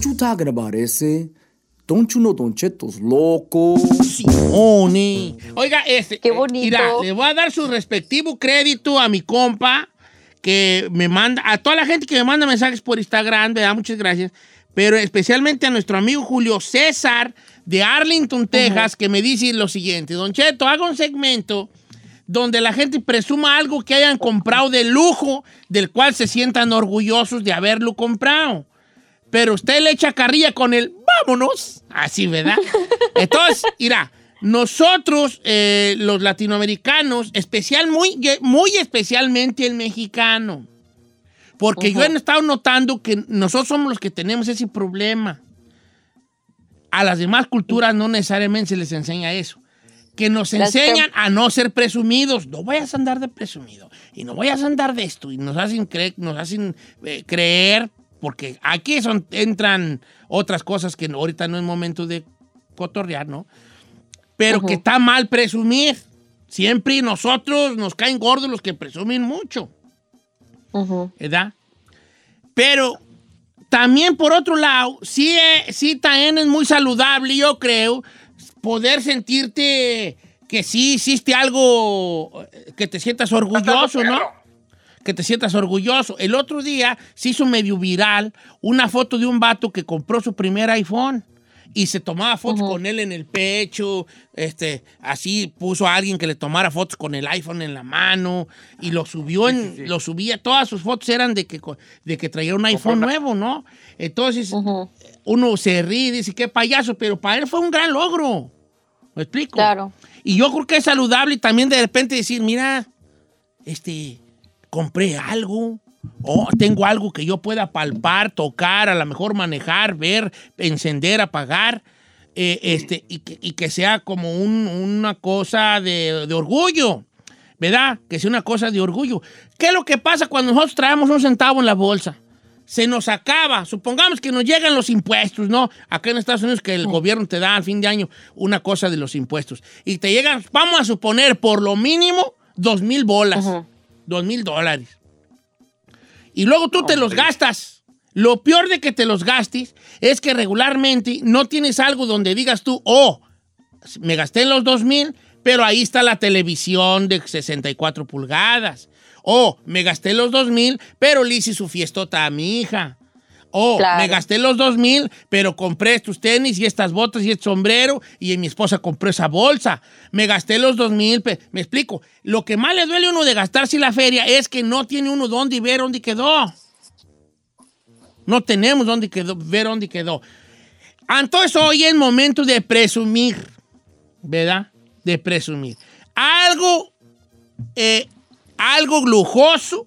What you talking about, ese? Don't you know Don Cheto's loco? Simone. Oiga, este. Qué bonito. Mira, le voy a dar su respectivo crédito a mi compa que me manda, a toda la gente que me manda mensajes por Instagram, ¿verdad? Muchas gracias. Pero especialmente a nuestro amigo Julio César de Arlington, Texas, que me dice lo siguiente: Don Cheto, haga un segmento donde la gente presuma algo que hayan comprado de lujo, del cual se sientan orgullosos de haberlo comprado. Pero usted le echa carrilla con el vámonos. Así, ¿verdad? Entonces, mira, nosotros, eh, los latinoamericanos, especial, muy, muy especialmente el mexicano, porque yo he estado notando que nosotros somos los que tenemos ese problema. A las demás culturas no necesariamente se les enseña eso. Que nos enseñan a no ser presumidos. No vayas a andar de presumido. Y no vayas a andar de esto. Y nos hacen, cre- nos hacen eh, creer, porque aquí son, entran otras cosas que ahorita no es momento de cotorrear, ¿no? Pero que está mal presumir. Siempre nosotros nos caen gordos los que presumen mucho. ¿verdad? Pero también por otro lado, sí, eh, sí también es muy saludable, yo creo, poder sentirte que sí hiciste algo, eh, que te sientas orgulloso, ¿no? Que te sientas orgulloso. El otro día se hizo medio viral una foto de un vato que compró su primer iPhone y se tomaba fotos con él en el pecho, este, así puso a alguien que le tomara fotos con el iPhone en la mano y lo subió en, lo subía, todas sus fotos eran de que, de que traía un iPhone nuevo, ¿no? Entonces, uno se ríe y dice, qué payaso, pero para él fue un gran logro. ¿Me explico? Claro. Y yo creo que es saludable y también de repente decir, mira, este, compré algo, o tengo algo que yo pueda palpar, tocar, a lo mejor manejar, ver, encender, apagar, eh, este, y, que, y que sea como un- una cosa de, de orgullo, ¿verdad? Que sea una cosa de orgullo. ¿Qué es lo que pasa cuando nosotros traemos un centavo en la bolsa? Se nos acaba, supongamos que nos llegan los impuestos, ¿no? Acá en Estados Unidos que el gobierno te da al fin de año una cosa de los impuestos. Y te llegan, vamos a suponer, por lo mínimo, dos mil bolas, dos mil dólares. Y luego tú te los gastas. Lo peor de que te los gastes es que regularmente no tienes algo donde digas tú, oh, me gasté los dos mil, pero ahí está la televisión de 64 pulgadas. O me gasté los dos mil, pero le hice su fiestota a mi hija. O Claro. me gasté los dos mil, pero compré estos tenis y estas botas y este sombrero y mi esposa compró esa bolsa. Me gasté los dos mil, me explico. Lo que más le duele a uno de gastarse la feria es que no tiene uno dónde ver dónde quedó. No tenemos dónde quedó, ver dónde quedó. Entonces hoy es momento de presumir, ¿verdad? De presumir. Algo, eh, algo lujoso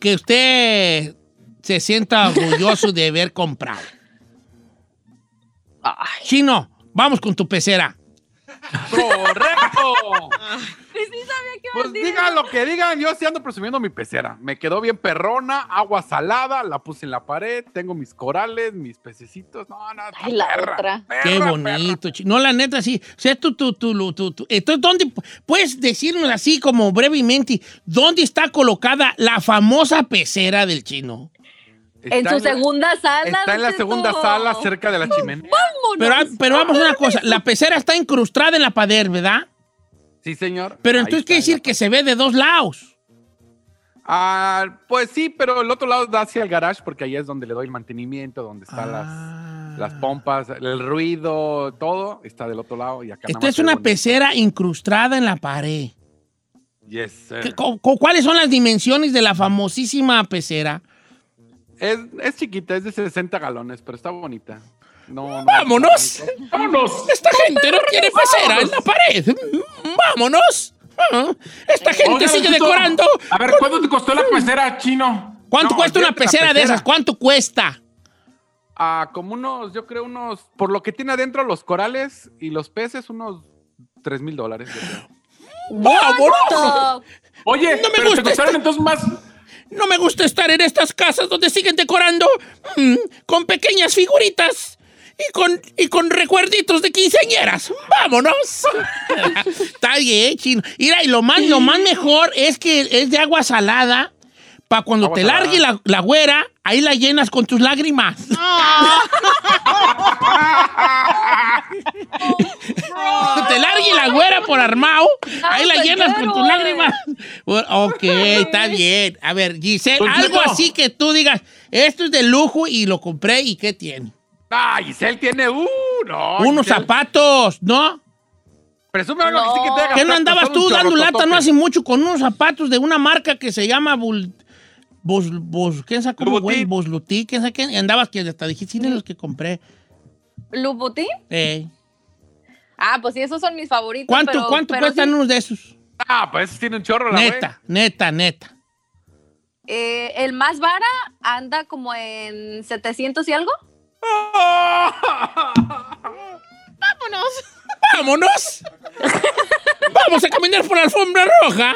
que usted se sienta orgulloso de haber comprado. Chino, vamos con tu pecera. ¡Correcto! Sí, sí sabía que iba a Pues digan lo que digan, yo sí ando presumiendo mi pecera. Me quedó bien perrona, agua salada, la puse en la pared, tengo mis corales, mis pececitos. No, no, Ay, la perra, otra. perra, Qué perra. bonito. chi- No, la neta, sí. O sea, tú, tú, tú, tú, tú- tú- Entonces, ¿dónde puedes decirnos así como brevemente, dónde está colocada la famosa pecera del chino? Está En su la- segunda sala. Está en la segunda sala, cerca de la chimenea. Vámonos. Pero, ah, pero vamos a una cosa, la pecera está incrustada en la pared, ¿verdad? Sí, señor. Pero entonces está quiere decir que se ve de dos lados. Ah, pues sí, pero el otro lado da hacia el garage porque ahí es donde le doy el mantenimiento, donde están Ah. las, las pompas, el ruido, todo está del otro lado y acá Esto es una bonito. pecera incrustada en la pared. Yes, sir. ¿Qué- cu- cu- ¿Cuáles son las dimensiones de la famosísima pecera? Es, es chiquita, es de 60 galones, pero está bonita. No, no- ¡Vámonos! ¡Vámonos! Esta gente no quiere pecera en la pared. Mm, ¡Vámonos! Ah, Esta gente sigue decorando. A ver, ¿cuánto te costó la pecera, chino? ¿Cuánto cuesta una pecera de esas? ¿Cuánto cuesta? Ah, como unos, yo creo unos, por lo que tiene adentro los corales y los peces, unos 3 mil dólares. yo creo. ¡Vámonos! Oye, No me pero gusta te costaron este- entonces más. No me gusta estar en estas casas donde siguen decorando mm, con pequeñas figuritas y con, y con recuerditos de quinceañeras. ¡Vámonos! Está bien, chino. Mira, y lo más, lo más mejor es que es de agua salada Para cuando Agua te salada. largue la, la güera, ahí la llenas con tus lágrimas. te largue la güera por armado, ahí la pues, llenas con tus lágrimas. Ok, está bien. A ver, Giselle, Don algo así que tú digas, esto es de lujo y lo compré y ¿qué tiene? Ah, Giselle tiene uh, no. Unos Giselle, zapatos, ¿no? Presume algo que sí que te haga ¿Qué no andabas tú dando lata no hace mucho con unos zapatos de una marca que se llama Bul... Bos, ¿quién sabe cómo, Louboutin. güey? Bosluti, ¿quién? Y andabas que hasta dijiste, sí, los que compré. ¿Lubutín? Eh, Ah, pues sí, esos son mis favoritos. ¿Cuánto, pero- cuánto pero cuestan sí, unos de esos? Ah, pues ese tiene un chorro la Neta, neta, neta. eh, el más vara anda como en 700 y algo. Vámonos. ¡Vámonos! ¡Vamos a caminar por la alfombra roja!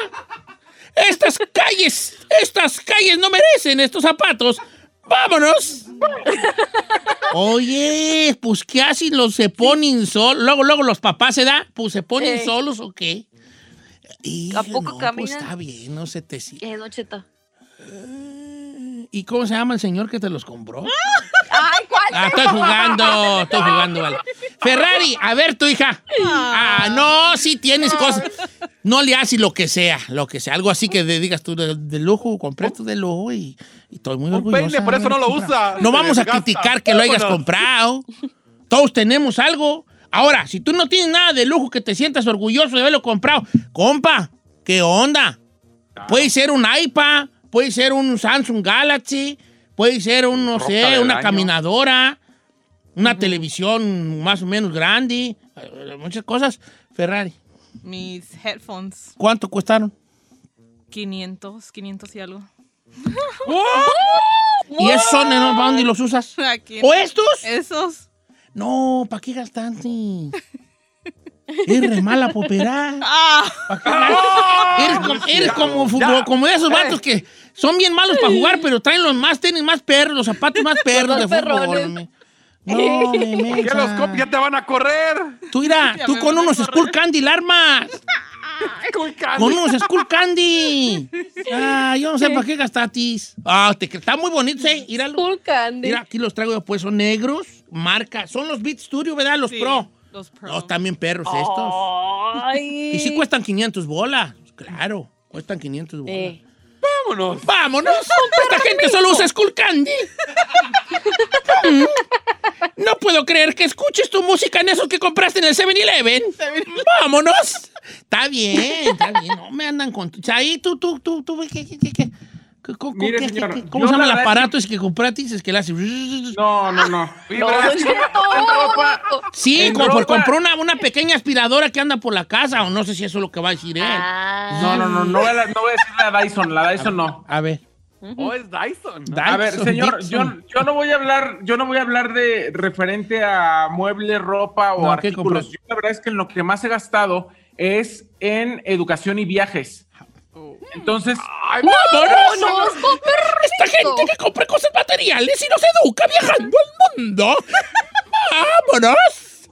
Estas calles, estas calles no merecen estos zapatos. ¡Vámonos! Oye, pues ¿qué hacen los se ponen solos? Luego, luego los papás se da, pues se ponen Eh. solos o qué. Y ¿A poco no, pues está bien, no se te sigue. Eh. ¿Y cómo se llama el señor que te los compró? Ay, ¿cuál? Ah, estoy jugando, estoy jugando, vale. Ferrari, a ver tu hija. Ah, no, sí tienes cosas. No le haces lo que sea, lo que sea. Algo así que digas tú de, de lujo, compré esto de lujo y, y estoy muy Un orgullosa. peine, por eso no lo usa. No vamos a criticar que lo hayas Vámonos. comprado. Todos tenemos algo. Ahora, si tú no tienes nada de lujo que te sientas orgulloso de haberlo comprado, compa, ¿qué onda? Puede ser un iPad, puede ser un Samsung Galaxy, puede ser un, no Roca sé, una año. caminadora, una televisión más o menos grande, eh, muchas cosas. Ferrari, Mis headphones. ¿cuánto costaron? 500, 500 y algo. ¿Y esos son, ¿no? ¿Para dónde los usas? Aquí. ¿O estos? Esos. No, ¿para qué gastaste? Eres re mala para operar. Ah. Eres, como, eres como, fútbol- como de esos vatos que son bien malos para jugar, pero traen los más tenis más perros, los zapatos más perros de fútbol. No, me Ya los comp- ya te van a correr. Tú Ya tú con unos. Skull Candy armas. Con unos Skull Candy. Ah, yo no sé para qué gastatis. Ah, te, está muy bonito, ¿eh? Míralo. Cool Candy. Mira, aquí los traigo pues, son negros, marca. Son los Beat Studio, ¿verdad? Los sí, Pro. Los Pro. No, bien perros estos. Ay. Y sí cuestan 500 bolas. Claro, cuestan 500 bolas. Eh. Vámonos. ¡Vámonos! Esta gente solo usa Skull Candy. Mm. No puedo creer que escuches tu música en esos que compraste en el 7-Eleven. ¡Vámonos! Está bien, está bien. No me andan con... Ahí tú, tú, tú, tú, ¿qué, qué, qué, qué? ¿Cómo, Mire, qué- señor, qué- cómo yo se llama la el es aparato ese que compraste? Es que le hace... No, no, no. Oye, es-. Sí, como por compró una, una pequeña aspiradora que anda por la casa, o no sé si eso es lo que va a decir él. Ah. No, no, no, no voy, a, no voy a decir la Dyson, la Dyson no. A ver. Oh, es Dyson. A ver, señor, yo, yo no voy a hablar, yo no voy a hablar de referente a muebles, ropa o No, ¿qué artículos. Yo la verdad es que en lo que más he gastado es en educación y viajes. Entonces, Ay, ¡Vámonos! ¡Vámonos, Esta gente que compra cosas materiales y nos educa viajando al mundo. ¡Vámonos!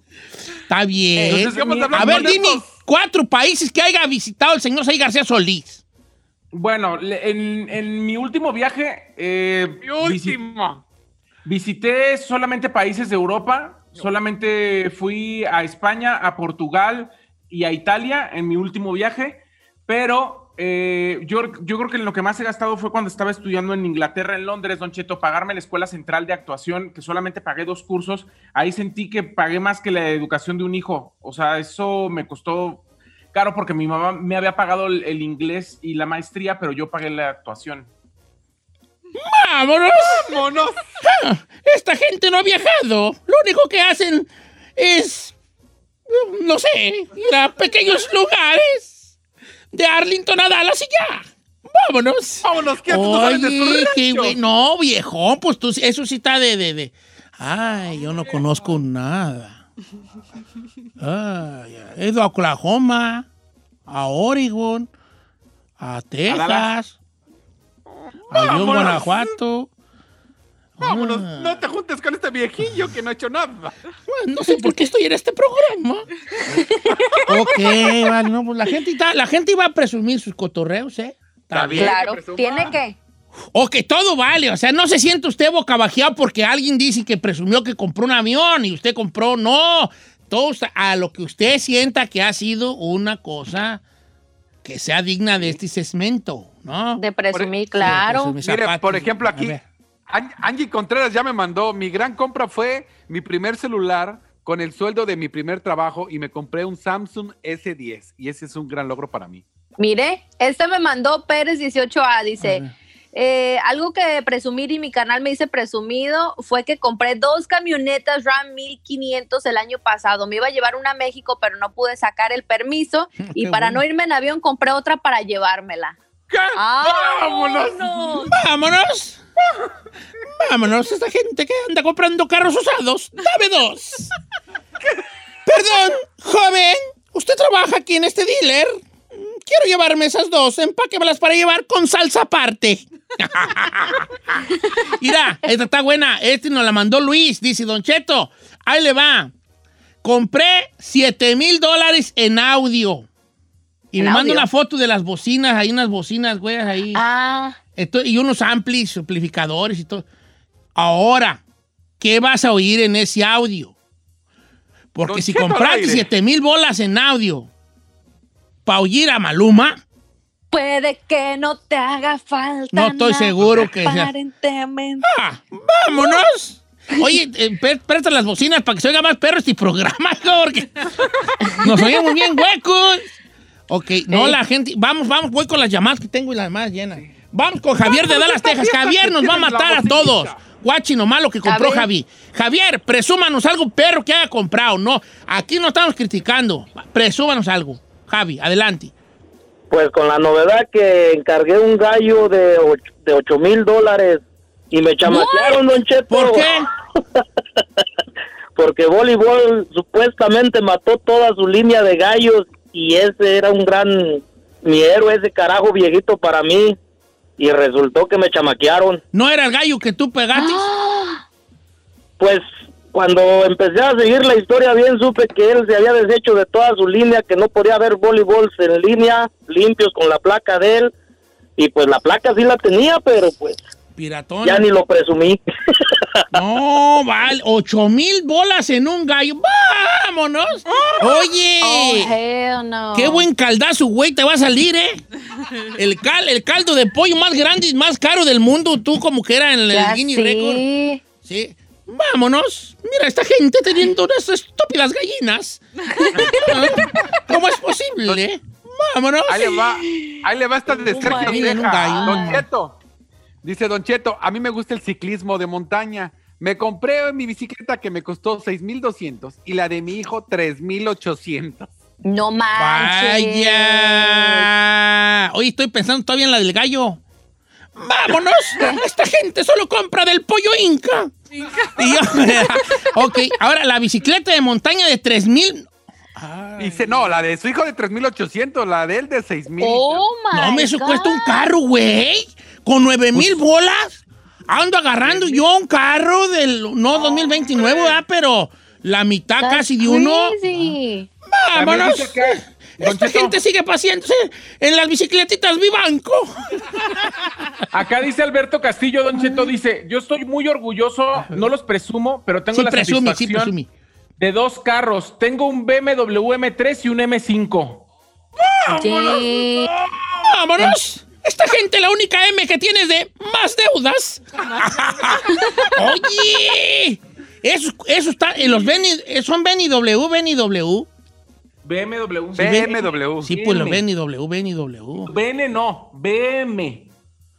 Está bien. Entonces, vamos a ver, dime estos. cuatro países que haya visitado el señor Say García Solís. bueno, en, en mi último viaje eh, Mi última. visité solamente países de Europa, solamente fui a España, a Portugal y a Italia en mi último viaje, pero eh, yo, yo creo que lo que más he gastado fue cuando estaba estudiando en Inglaterra, en Londres, Don Cheto, pagarme la Escuela Central de Actuación, que solamente pagué dos cursos, ahí sentí que pagué más que la educación de un hijo, o sea, eso me costó caro porque mi mamá me había pagado el, el inglés y la maestría, pero yo pagué la actuación. ¡Vámonos! Vámonos. Esta gente no ha viajado. Lo único que hacen es, no sé, ir a pequeños lugares de Arlington a Dallas y ya. Vámonos. Vámonos, ¿qué haces? No de Oye, qué güey. No, viejón, pues tú, eso sí está de, de, de- Ay, yo no conozco nada. Ay, he ido a Oklahoma, a Oregon, a Texas, a León. Guanajuato. Vámonos. Ah. No te juntes con este viejillo que no ha hecho nada. Bueno, no sé por qué estoy en este programa. ok, vale, no, pues la gente, está- la gente iba a presumir sus cotorreos, ¿eh? Está bien. Claro, que tiene que. O que todo vale, o sea, no se siente usted bocabajeado porque alguien dice que presumió que compró un avión y usted compró, no, todo está- a lo que usted sienta que ha sido una cosa que sea digna de este segmento, ¿no? De presumir, Sí, claro. presumir Mire, por ejemplo, aquí, Angie Contreras ya me mandó, mi gran compra fue mi primer celular con el sueldo de mi primer trabajo y me compré un Samsung S10 y ese es un gran logro para mí. Mire, este me mandó Pérez 18A, A dice, eh, algo que presumir y mi canal me dice presumido fue que compré dos camionetas Ram 1500 el año pasado. Me iba a llevar una a México, pero no pude sacar el permiso y Qué para bueno. no irme en avión compré otra para llevármela. ¡Vámonos! ¡Vámonos! ¡Vámonos! Esta gente que anda comprando carros usados. ¡Dame dos! Perdón, joven. ¿Usted trabaja aquí en este dealer? Quiero llevarme esas dos. Empáquemelas para llevar con salsa aparte. Mira, esta está buena. Este nos la mandó Luis. Dice, Don Cheto, ahí le va. Compré 7 mil dólares en audio. Y ¿En me manda audio? una foto de las bocinas. Hay unas bocinas, güey, ahí. Ah, Y unos amplis, amplificadores y todo. Ahora, ¿qué vas a oír en ese audio? Porque Don si compraste aire. 7 mil bolas en audio para oír a Maluma, puede que no te haga falta. No estoy nada, seguro que sea- Aparentemente. ¡ah, ¡vámonos! Oye, eh, pre- presta las bocinas para que se oiga más perro este programa, porque nos oímos bien huecos. Ok, no Ey. la gente. Vamos, vamos, voy con las llamadas que tengo y las más llenas. Vamos con Javier de Dallas, Texas. Javier nos va a matar a todos. Guachi nomás lo que compró. Javi. Javier, presúmanos algo perro que haya comprado. No, aquí no estamos criticando. Presúmanos algo. Javi, adelante. Pues con la novedad que encargué un gallo de 8 mil dólares y me chamaquearon, Don Cheto. ¿Por qué? Porque voleibol supuestamente mató toda su línea de gallos y ese era un gran, mi héroe, ese carajo viejito para mí. Y resultó que me chamaquearon. ¿No era el gallo que tú pegaste? Pues cuando empecé a seguir la historia bien supe que él se había deshecho de toda su línea, que no podía haber voleibols en línea limpios con la placa de él. Y pues la placa sí la tenía, pero pues Piratón. ya ni lo presumí. No, vale, ocho mil bolas en un gallo. ¡Vámonos! Oye, Oh, hell no. qué buen caldazo, güey, te va a salir, ¿eh? El, cal, el caldo de pollo más grande y más caro del mundo, tú como que era en el Ya Guinness Record. sí. Sí. Vámonos. Mira, esta gente teniendo unas estúpidas gallinas. ¿Cómo es posible? Vámonos. Ahí le va, ahí le va esta de Un Sergio gallo en un Ceja. gallo. Don Cheto. Dice Don Cheto, a mí me gusta el ciclismo de montaña. Me compré mi bicicleta que me costó 6,200 y la de mi hijo 3,800. No manches. Vaya. Oye, estoy pensando todavía en la del gallo. ¡Vámonos! Esta gente solo compra del pollo inca. Y yo- ok, ahora la bicicleta de montaña de 3000. Dice, no, la de su hijo de 3,800, la de él de 6,000. Oh my No, me eso God. cuesta un carro, güey. Con 9 mil bolas. Ando agarrando yo un carro del. No 2029, ¿verdad? Pero la mitad That's casi de uno. crazy. ¡Vámonos! Esta Cheto, gente sigue paciéndose en las bicicletitas Vivanco. Acá dice Alberto Castillo, Don Cheto, dice, yo estoy muy orgulloso, no los presumo, pero tengo Sí, la presumi, sí, satisfacción presumi. De dos carros. Tengo un BMW M3 y un M5. Sí. ¡Vámonos! Esta gente, la única M que tiene es de más deudas. Oye, eso, eso está en los Beni, son Beni W, Beni W. BMW. BMW. Sí, pues los BM. Beni W, Beni W. BN no, BM.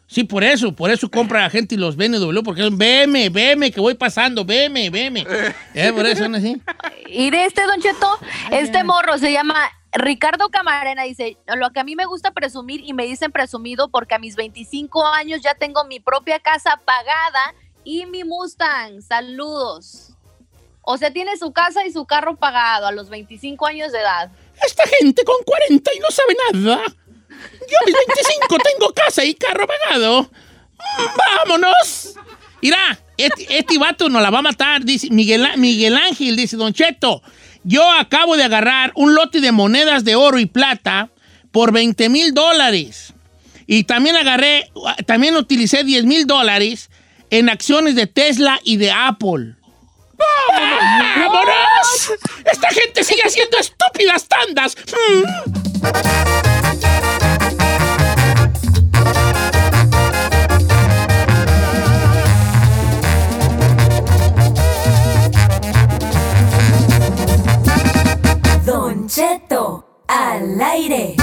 Sí, por eso, por eso compra la gente los Beni W, porque son BM, BM, que voy pasando, BM, BM. Eh, por eso son así. Y de este, Don Cheto, este morro se llama Ricardo Camarena. Dice: Lo que a mí me gusta presumir y me dicen presumido porque a mis 25 años ya tengo mi propia casa pagada y mi Mustang. Saludos. O sea, tiene su casa y su carro pagado a los 25 años de edad. Esta gente con 40 y no sabe nada. Yo a mis 25 tengo casa y carro pagado. ¡Vámonos! Mira, este, este vato nos la va a matar, Miguel, Ángel, dice Don Cheto. Yo acabo de agarrar un lote de monedas de oro y plata por 20 mil dólares. Y también agarré, también utilicé 10 mil dólares en acciones de Tesla y de Apple. ¡Vámonos! ¡Esta gente sigue haciendo estúpidas tandas! Mm. Cheto, al aire.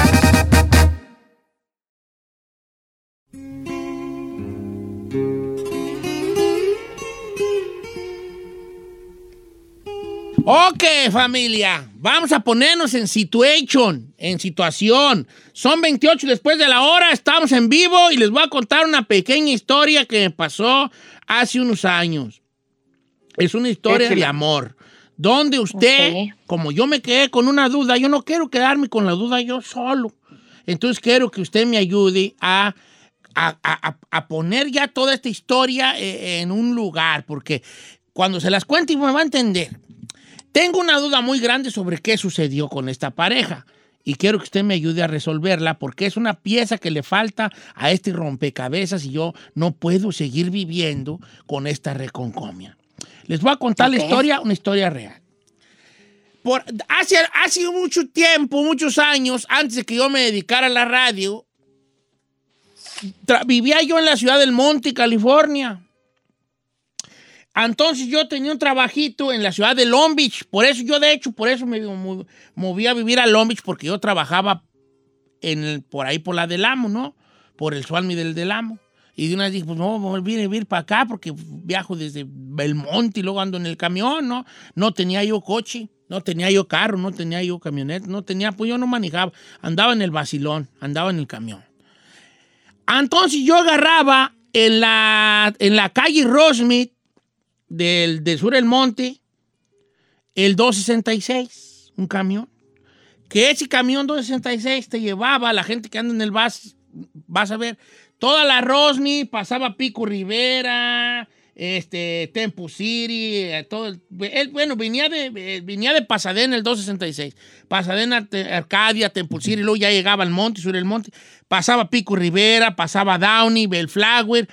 Ok, familia, vamos a ponernos en situation, en situación. Son 28 después de la hora, estamos en vivo y les voy a contar una pequeña historia que me pasó hace unos años. Es una historia de amor, donde usted, como yo me quedé con una duda, yo no quiero quedarme con la duda yo solo. Entonces quiero que usted me ayude a, a- a- a- a poner ya toda esta historia eh, en un lugar, porque cuando se las cuente me va a entender. Tengo una duda muy grande sobre qué sucedió con esta pareja y quiero que usted me ayude a resolverla porque es una pieza que le falta a este rompecabezas y yo no puedo seguir viviendo con esta reconcomia. Les voy a contar la Ok. historia, una historia real. Por, hace, hace mucho tiempo, muchos años, antes de que yo me dedicara a la radio, vivía yo en la ciudad del Monte, California. Entonces yo tenía un trabajito en la ciudad de Long Beach. Por eso yo, de hecho, por eso me mo- moví a vivir a Long Beach, porque yo trabajaba en el- por ahí por la del Amo, ¿no? Por el Swalmi del del Amo. Y de una vez dije, pues no, voy a vivir para acá porque viajo desde Belmonte y luego ando en el camión, ¿no? No tenía yo coche, no tenía yo carro, no tenía yo camioneta, no tenía, pues yo no manejaba. Andaba en el vacilón, andaba en el camión. Entonces yo agarraba en la, en la calle Rosmith del, del sur del monte el 266, un camión. Que ese camión 266 te llevaba, la gente que anda en el bus, vas a ver, toda la Rosny, pasaba Pico Rivera, este, Temple City, eh, todo el- él, bueno, venía de, eh, venía de Pasadena el 266. Pasadena, Arcadia, Temple City, luego ya llegaba al monte, sur el monte, pasaba Pico Rivera, pasaba Downey, Bellflower,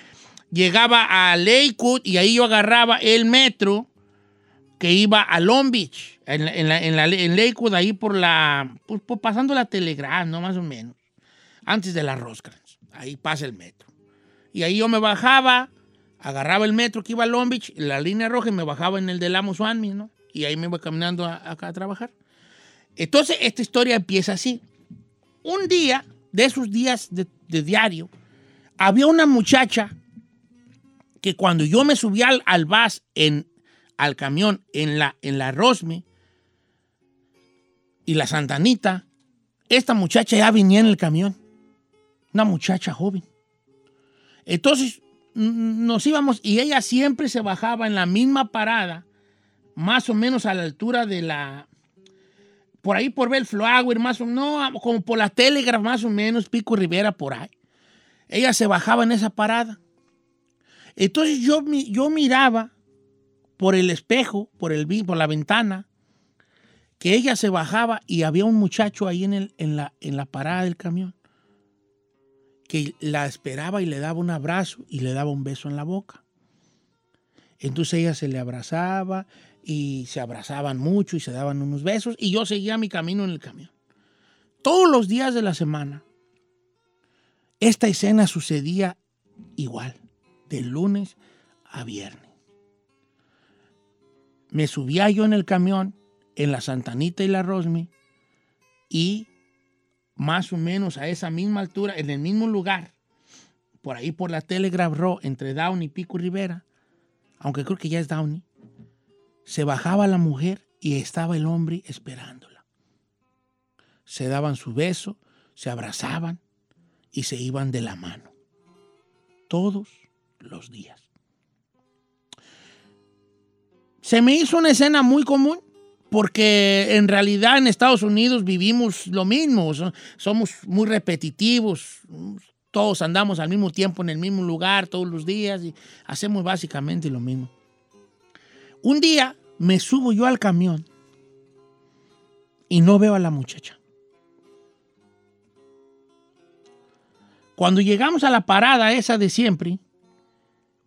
llegaba a Lakewood y ahí yo agarraba el metro que iba a Long Beach, en, en, la- en, la- en Lakewood, ahí por la, pues, por pasando la Telegram, ¿no? Más o menos, antes de la Roscrans, ahí pasa el metro. Y ahí yo me bajaba, agarraba el metro que iba a Long Beach, la línea roja y me bajaba en el del Amo Swanmi, ¿no? Y ahí me iba caminando a- acá a trabajar. Entonces, esta historia empieza así. Un día, de esos días de, de diario, había una muchacha que cuando yo me subí al, al bus, en, al camión, en la, en la Rosme y la Santanita, esta muchacha ya venía en el camión. Una muchacha joven. Entonces, nos íbamos y ella siempre se bajaba en la misma parada, más o menos a la altura de la. Por ahí por Bellflower, más o no, como por la Telegraph, más o menos, Pico Rivera, por ahí. Ella se bajaba en esa parada. Entonces yo, yo miraba por el espejo, por, el, por la ventana, que ella se bajaba y había un muchacho ahí en, el, en, la, en la parada del camión que la esperaba y le daba un abrazo y le daba un beso en la boca. Entonces ella se le abrazaba y se abrazaban mucho y se daban unos besos y yo seguía mi camino en el camión. Todos los días de la semana, esta escena sucedía igual, de lunes a viernes. Me subía yo en el camión, en la Santanita y la Rosme, y más o menos a esa misma altura, en el mismo lugar, por ahí por la Telegraph Row, entre Downey y Pico Rivera, aunque creo que ya es Downey, se bajaba la mujer y estaba el hombre esperándola. Se daban su beso, se abrazaban y se iban de la mano. Todos los días. Se me hizo una escena muy común porque en realidad en Estados Unidos vivimos lo mismo, so- somos muy repetitivos, todos andamos al mismo tiempo en el mismo lugar todos los días y hacemos básicamente lo mismo. Un día me subo yo al camión y no veo a la muchacha. Cuando llegamos a la parada esa de siempre,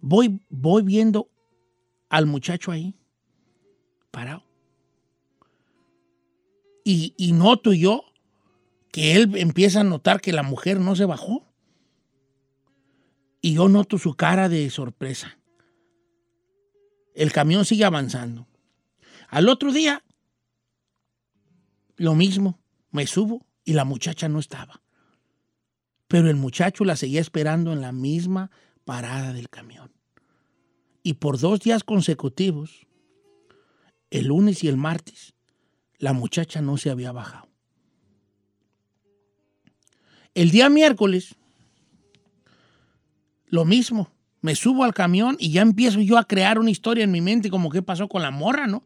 voy, voy viendo al muchacho ahí, parado. Y, y noto yo que él empieza a notar que la mujer no se bajó. Y yo noto su cara de sorpresa. El camión sigue avanzando. Al otro día, lo mismo, me subo y la muchacha no estaba. Pero el muchacho la seguía esperando en la misma parada del camión. Y por dos días consecutivos, el lunes y el martes, la muchacha no se había bajado. El día miércoles, lo mismo. Me subo al camión y ya empiezo yo a crear una historia en mi mente como qué pasó con la morra, ¿no?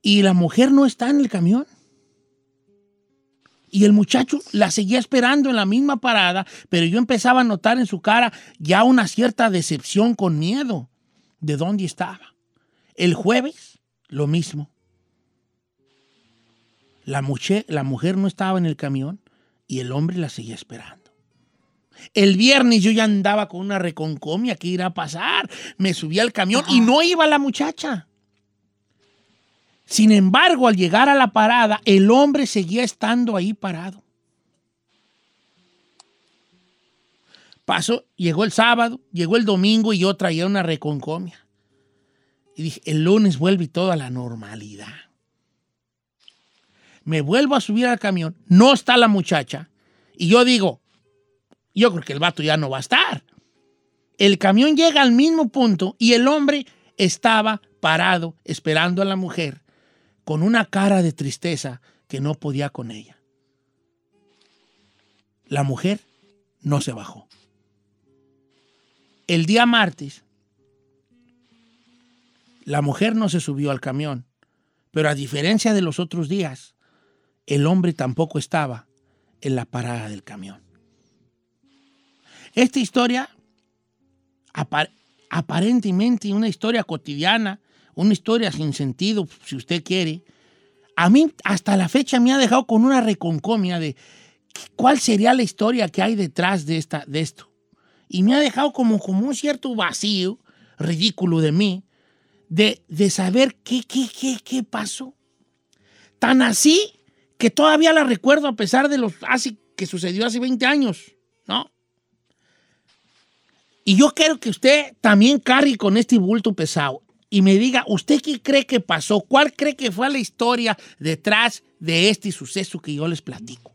Y la mujer no está en el camión. Y el muchacho la seguía esperando en la misma parada, pero yo empezaba a notar en su cara ya una cierta decepción con miedo de dónde estaba. El jueves, lo mismo. La mujer, la mujer no estaba en el camión y el hombre la seguía esperando. El viernes yo ya andaba con una reconcomia que irá a pasar. Me subí al camión y no iba la muchacha. Sin embargo, al llegar a la parada, el hombre seguía estando ahí parado. Pasó, llegó el sábado, llegó el domingo y yo traía una reconcomia. Y dije, el lunes vuelve toda la normalidad. Me vuelvo a subir al camión, no está la muchacha. Y yo digo, yo creo que el vato ya no va a estar. El camión llega al mismo punto y el hombre estaba parado esperando a la mujer con una cara de tristeza que no podía con ella. La mujer no se bajó. El día martes, la mujer no se subió al camión, pero a diferencia de los otros días, el hombre tampoco estaba en la parada del camión. Esta historia, apar- aparentemente una historia cotidiana, una historia sin sentido, si usted quiere, a mí hasta la fecha me ha dejado con una reconcomia de cuál sería la historia que hay detrás de, esta, de esto. Y me ha dejado como, como un cierto vacío ridículo de mí, de, de saber qué, qué, qué, qué pasó. Tan así que todavía la recuerdo a pesar de lo hace, que sucedió hace 20 años, ¿no? Y yo quiero que usted también cargue con este bulto pesado y me diga, ¿usted qué cree que pasó? ¿Cuál cree que fue la historia detrás de este suceso que yo les platico?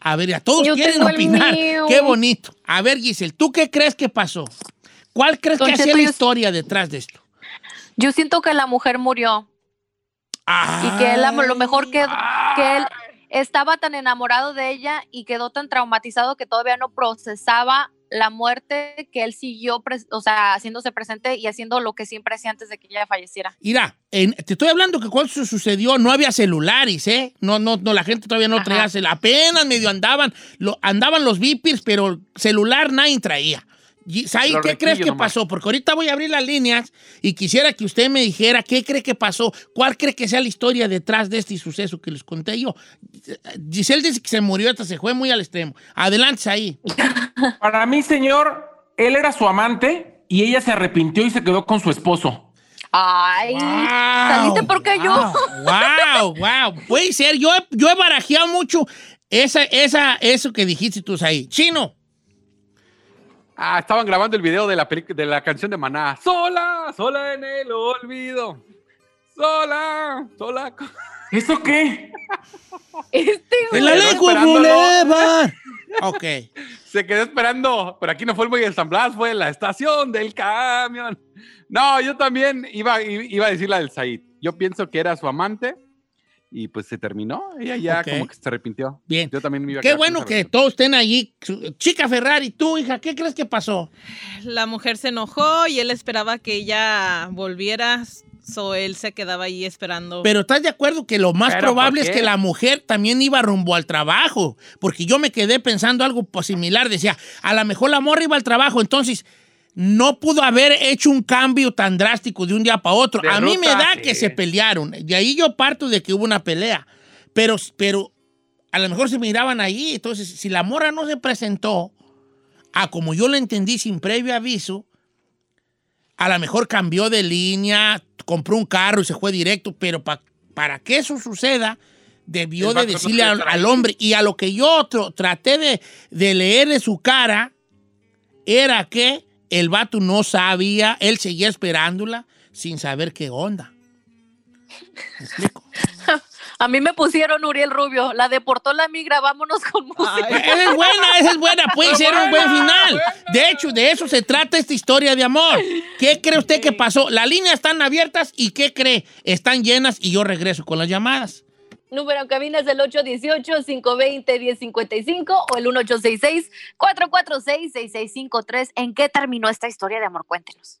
A ver, a todos Yo quieren opinar. Qué bonito. A ver, Giselle, ¿tú qué crees que pasó? ¿Cuál crees Don que Cheto, la historia detrás de esto? Yo siento que la mujer murió y que él, lo mejor que, que él estaba tan enamorado de ella y quedó tan traumatizado que todavía no procesaba la muerte que él siguió, o sea, haciéndose presente y haciendo lo que siempre hacía antes de que ella falleciera. Mira, en- te estoy hablando que cuando sucedió no había celulares, ¿eh? No, no, no, la gente todavía no traía celular. Apenas medio andaban, lo, andaban los beepers, pero celular nadie traía. Y, ¿Sabe Los qué crees que nomás. pasó? Porque ahorita voy a abrir las líneas y quisiera que usted me dijera qué cree que pasó, cuál cree que sea la historia detrás de este suceso que les conté yo. Giselle dice que se murió, hasta se fue muy al extremo. Adelante ahí. Para mí, señor, él era su amante y ella se arrepintió y se quedó con su esposo. Ay, saliste porque yo. Wow, wow. Puede ser. Yo, he- yo he barajeado mucho esa, esa, eso que dijiste tú ahí. Chino. Ah, estaban grabando el video de la, de la canción de Maná. Sola, sola en el olvido. Sola, sola. ¿Eso qué? Este, En la lengua. Boulevard. Ok. Se quedó esperando, pero aquí no fue el Muelle de San Blas, fue la estación del camión. No, yo también iba, i- iba a decir la del Said. Yo pienso que era su amante y pues se terminó. Ella ya como que se arrepintió. Bien. Yo también me iba a Qué bueno que todos estén allí. Chica Ferrari, tú, hija, ¿qué crees que pasó? La mujer se enojó y él esperaba que ella volviera. So él se quedaba ahí esperando. Pero ¿estás de acuerdo que lo más ¿Pero probable es que la mujer también iba rumbo al trabajo? Porque yo me quedé pensando algo similar. Decía, a lo mejor la morra iba al trabajo, entonces no pudo haber hecho un cambio tan drástico de un día para otro. A mí me da sí. que se pelearon. De ahí yo parto de que hubo una pelea. Pero, pero a lo mejor se miraban ahí. Entonces, si la morra no se presentó, a como yo lo entendí sin previo aviso, a lo mejor cambió de línea, compró un carro y se fue directo, pero pa- para que eso suceda, debió de decirle al, hombre. Y a lo que yo tro- traté de, de leer de su cara, era que el vato no sabía, él seguía esperándola sin saber qué onda. ¿Me explico? A mí me pusieron Uriel Rubio, la deportó la migra, vámonos con música. Esa es buena, esa es buena, puede ser un buen final. De hecho, de eso se trata esta historia de amor. ¿Qué cree usted que pasó? Las líneas están abiertas y ¿qué cree? Están llenas y yo regreso con las llamadas. Número en cabina es el 818-520-1055 o el 1866-446-6653. ¿En qué terminó esta historia de amor? Cuéntenos.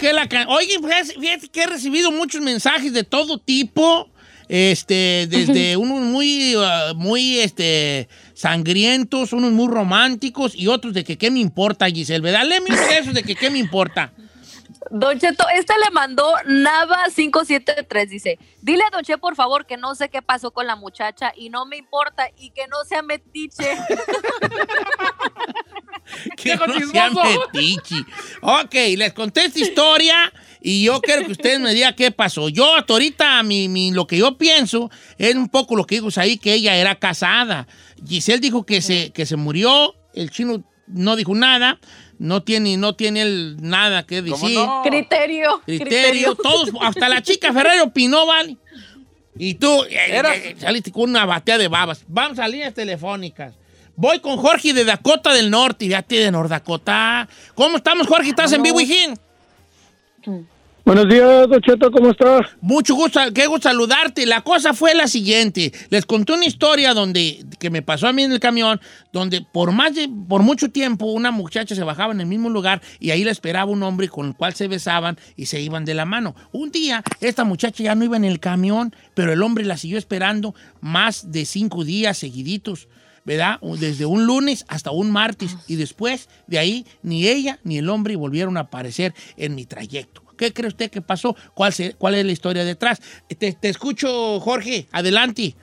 Que la can- Oye, fíjate que he recibido muchos mensajes de todo tipo. Este, desde unos muy, ah, muy, este, sangrientos, unos muy románticos y otros de que qué me importa, Giselle, ¿verdad? Léeme uno de esos de que qué me importa. Don Cheto, este le mandó Nava573, dice, dile a Don Che, por favor, que no sé qué pasó con la muchacha y no me importa y que no sea metiche. Que ¡Viejo no sea. Ok, les conté esta historia y yo quiero que ustedes me digan qué pasó. Yo hasta ahorita mi, mi- lo que yo pienso es un poco lo que dijo ahí, que ella era casada. Giselle dijo que se, que se murió, el chino no dijo nada, no tiene, no tiene él nada que ¿Cómo decir. no? criterio, Criterio, todos, hasta la chica Ferrero opinó, ¿vale? Y tú eh, Eras- eh, saliste con una batea de babas. Vamos a líneas telefónicas. Voy con Jorge de Dakota del Norte. Fíjate de North Dakota. ¿Cómo estamos, Jorge? ¿Estás en vivo, hijín? Buenos días, Don Cheto, ¿cómo está? Mucho gusto, qué gusto saludarte. La cosa fue la siguiente. Les conté una historia donde, que me pasó a mí en el camión, donde por más de, por mucho tiempo una muchacha se bajaba en el mismo lugar y ahí la esperaba un hombre con el cual se besaban y se iban de la mano. Un día, esta muchacha ya no iba en el camión, pero el hombre la siguió esperando más de cinco días seguiditos. ¿Verdad? Desde un lunes hasta un martes. Y después de ahí, ni ella ni el hombre volvieron a aparecer en mi trayecto. ¿Qué cree usted que pasó? ¿Cuál, se- cuál es la historia detrás? Te, te escucho, Jorge. Adelante.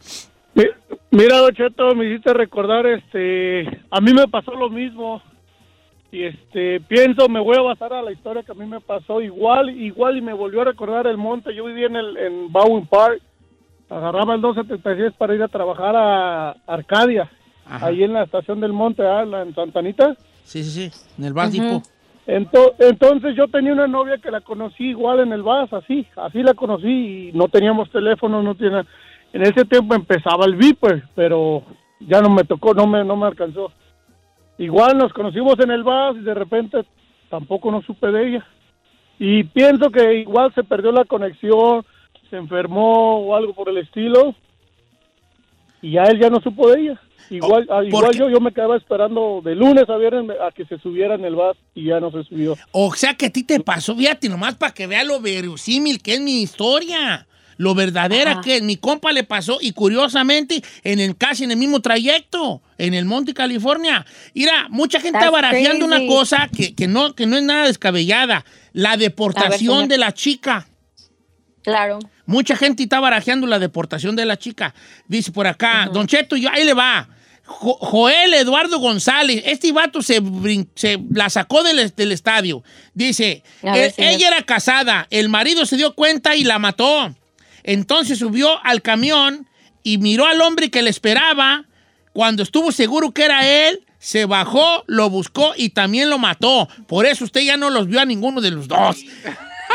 Mi- Mira, Don Cheto, me hiciste recordar, este, a mí me pasó lo mismo. Y este, pienso, me voy a basar a la historia que a mí me pasó igual, igual y me volvió a recordar el monte. Yo vivía en el en Bowen Park, agarraba el 276 para ir a trabajar a Arcadia, Ajá. ahí en la estación del monte, ah, la- en Santanita. Sí, sí, sí. En el básico. Ento- entonces yo tenía una novia que la conocí igual en el VAS, así, así la conocí y no teníamos teléfono, no tenía... En ese tiempo empezaba el Viper, pero ya no me tocó, no me, no me alcanzó. Igual nos conocimos en el VAS y de repente tampoco no supe de ella. Y pienso que igual se perdió la conexión, se enfermó o algo por el estilo y ya él ya no supo de ella. Igual, ah, igual yo, yo me quedaba esperando de lunes a viernes a que se subiera en el VAS y ya no se subió. O sea que a ti te pasó, fíjate, nomás para que vea lo verosímil que es mi historia. Lo verdadera Ajá. que mi compa le pasó y curiosamente en el casi en el mismo trayecto, en el Monte California. Mira, mucha gente está barajeando una cosa que, que no, que no es nada descabellada. La deportación de la chica. Claro. Mucha gente está barajeando la deportación de la chica. Dice por acá, Don Cheto, yo, ahí le va. Jo- Joel Eduardo González, este vato se, la sacó del, del estadio. Dice, "Eh, ella era casada, el marido se dio cuenta y la mató. Entonces subió al camión y miró al hombre que le esperaba. Cuando estuvo seguro que era él, se bajó, lo buscó y también lo mató. Por eso usted ya no los vio a ninguno de los dos.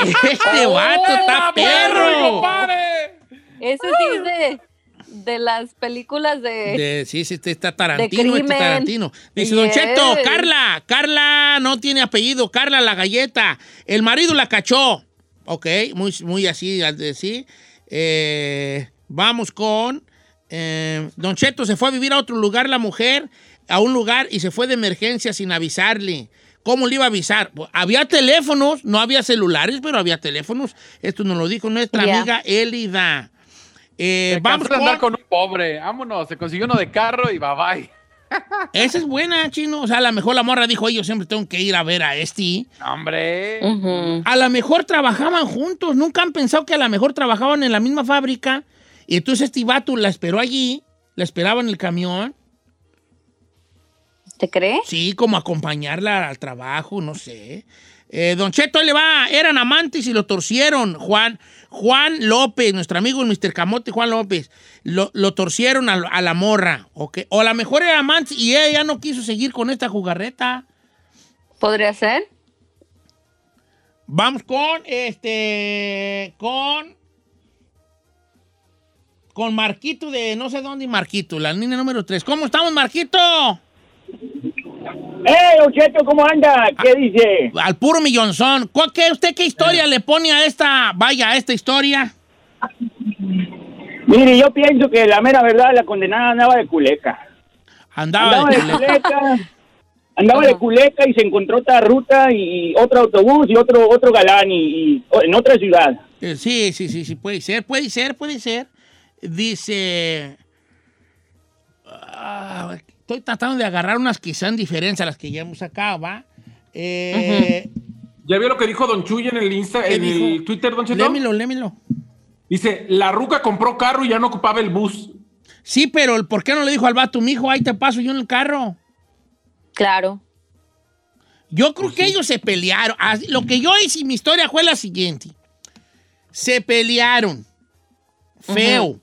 Este vato está perro. compadre! Ese sí es de, de las películas de... De- sí, sí, está Tarantino, este. Tarantino. Dice, Don Yes. Cheto, Carla, Carla no tiene apellido, Carla la galleta. El marido la cachó. Ok, muy, muy así, así. Eh, vamos con... eh, Don Cheto se fue a vivir a otro lugar la mujer, a un lugar y se fue de emergencia sin avisarle. ¿Cómo le iba a avisar? Pues, había teléfonos, no había celulares, pero había teléfonos. Esto nos lo dijo nuestra amiga Elida. Eh, vamos de andar con... un pobre. Vámonos, se consiguió uno de carro y bye bye. Esa es buena, chino. O sea, a lo mejor la morra dijo, "Oye, yo siempre tengo que ir a ver a este. Hombre. A lo mejor trabajaban juntos. Nunca han pensado que a lo mejor trabajaban en la misma fábrica. Y entonces este vato la esperó allí, la esperaba en el camión. ¿Te crees? Sí, como acompañarla al trabajo, no sé. Eh, don Cheto, ahí le va. Eran amantes y lo torcieron. Juan, Juan López, nuestro amigo el Mr. Camote, Juan López, lo, lo torcieron a, a la morra. ¿ok? O a lo mejor era amante y ella ya no quiso seguir con esta jugarreta. ¿Podría ser? Vamos con este. Con. Con Marquito de no sé dónde, Marquito, la línea número 3. ¿Cómo estamos, Marquito? ¡Eh, Don Cheto, ¿cómo anda? ¿Qué dice? Al puro millonzón. ¿Cuál- qué, ¿Usted qué historia le pone a esta, vaya, a esta historia? Mire, yo pienso que la mera verdad, la condenada andaba de culeca. Andaba, Andaba de de culeca. Andaba de culeca y se encontró otra ruta y otro autobús y otro otro galán y, y- en otra ciudad. Eh, Sí, sí, sí, sí, puede ser, puede ser, puede ser. Dice. ah, estoy tratando de agarrar unas que sean diferentes a las que ya hemos sacado, ¿va? Eh, ¿Ya vio lo que dijo Don Chuy en el Insta, ¿Qué en el? Twitter, Don Cheto? Lémelo, lémelo. Dice, la ruca compró carro y ya no ocupaba el bus. Sí, pero ¿por qué no le dijo al vato, mijo, ahí te paso yo en el carro? Claro. Yo creo que ellos se pelearon. Así- Lo que yo hice, mi historia fue la siguiente. Se pelearon. Feo.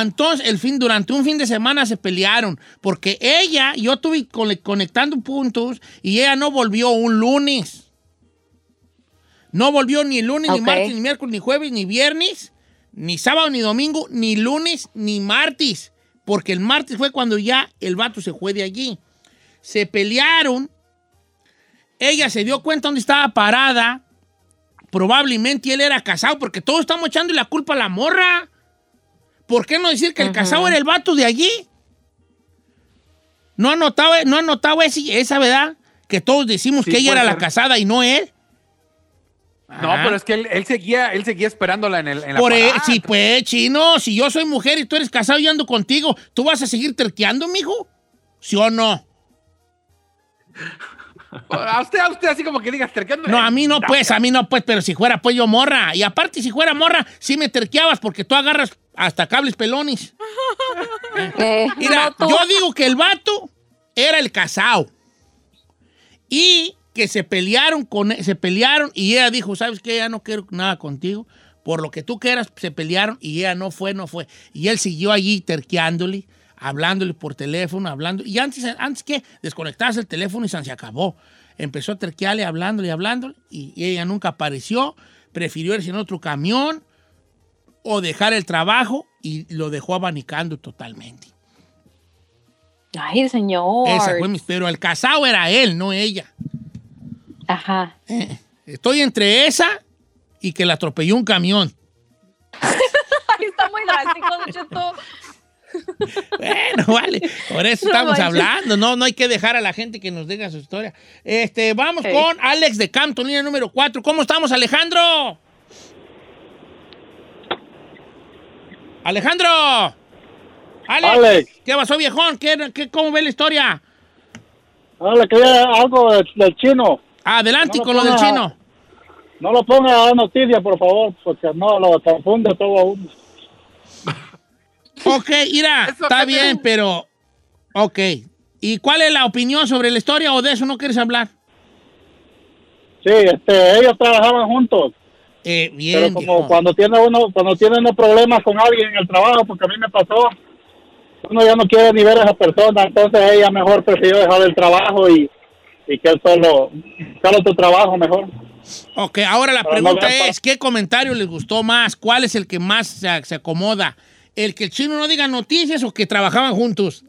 Entonces, el fin, durante un fin de semana se pelearon. Porque ella, yo estuve conectando puntos y ella no volvió un lunes. No volvió ni lunes, ni martes, ni miércoles, ni jueves, ni viernes, ni sábado, ni domingo, ni lunes, ni martes. Porque el martes fue cuando ya el vato se fue de allí. Se pelearon. Ella se dio cuenta dónde estaba parada. Probablemente él era casado, porque todos estamos echando la culpa a la morra. ¿Por qué no decir que el casado era el vato de allí? ¿No ha notado, no ha notado ese- esa, verdad? Que todos decimos Sí, que ella era la casada y no él. No, Ah. pero es que él, él seguía, él seguía esperándola en, el, en la Por e- parada. sí, pues, chino, si yo soy mujer y tú eres casado y ando contigo, ¿tú vas a seguir terqueando, mijo? ¿Sí o no? A usted, a usted así como que digas, terqueando. No, a mí no, pues, a mí no, pues, pero si fuera, pues, yo morra. Y aparte, si fuera morra, sí me terqueabas porque tú agarras hasta cables pelones. Eh, Mira, no yo digo que el vato era el casado. Y que se pelearon con e, se pelearon y ella dijo, ¿sabes qué? Ya no quiero nada contigo. Por lo que tú quieras, se pelearon y ella no fue, no fue. Y él siguió allí terqueándole, hablándole por teléfono, hablando. Y antes, antes que desconectarse el teléfono y se acabó. Empezó a terquearle, hablándole, hablándole. Y, y ella nunca apareció. Prefirió irse en otro camión o dejar el trabajo y lo dejó abanicando totalmente. Ay, señor. Esa fue mi... Pero el casado era él, no ella. Ajá. Eh, estoy entre esa y que la atropelló un camión. Está muy drástico. Bueno, vale. Por eso No estamos manches. hablando. No, no hay que dejar a la gente que nos diga su historia. Este, vamos con Alex de Campton, línea número 4. ¿Cómo estamos, Alejandro? Alejandro. Alex. Alex. ¿Qué pasó, viejón? ¿Qué, qué- cómo ve la historia? Le quería algo del, del chino. Adelante No con lo del chino. No lo ponga a noticia, por favor, porque no lo confunde todo a uno. Ok, mira, está bien, pero. Ok. ¿Y cuál es la opinión sobre la historia o de eso no quieres hablar? Sí, este, ellos trabajaban juntos. Eh, Pero bien, como viejo. cuando tiene uno, cuando tiene uno problemas con alguien en el trabajo, porque a mí me pasó, uno ya no quiere ni ver a esa persona, entonces ella mejor prefirió dejar el trabajo y, y que él solo, solo tu trabajo mejor. Ok, ahora la Pero pregunta es: ¿qué comentario les gustó más? ¿Cuál es el que más se, se acomoda? ¿El que el chino no diga noticias o que trabajaban juntos?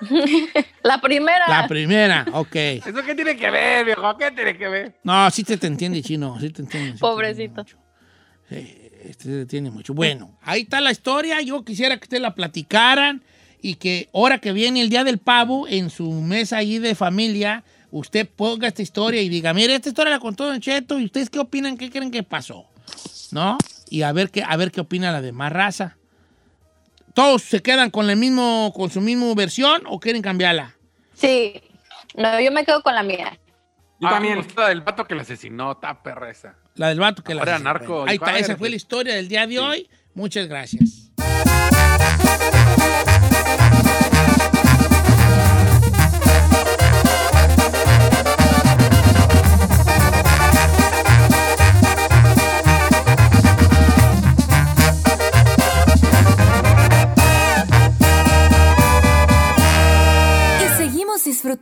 La primera. La primera, ok. ¿Eso qué tiene que ver, viejo? ¿Qué tiene que ver? No, sí te, te entiende, chino, sí te entiende. sí te Pobrecito. entiende mucho. Sí, este te entiende mucho. Bueno, ahí está la historia. Yo quisiera que ustedes la platicaran y que ahora que viene el día del pavo, en su mesa allí de familia, usted ponga esta historia y diga, mire, esta historia la contó Don Cheto, ¿y ustedes qué opinan? ¿Qué creen que pasó? ¿No? Y a ver qué, a ver qué opina la demás raza. ¿Todos se quedan con, el mismo, con su misma versión o quieren cambiarla? Sí. No, yo me quedo con la mía. Yo también. la del vato que la asesinó, está perra esa. La del vato que la Ahora asesinó. narco, Ahí está, "Ay, esa fue que-". la historia del día de hoy. Muchas gracias.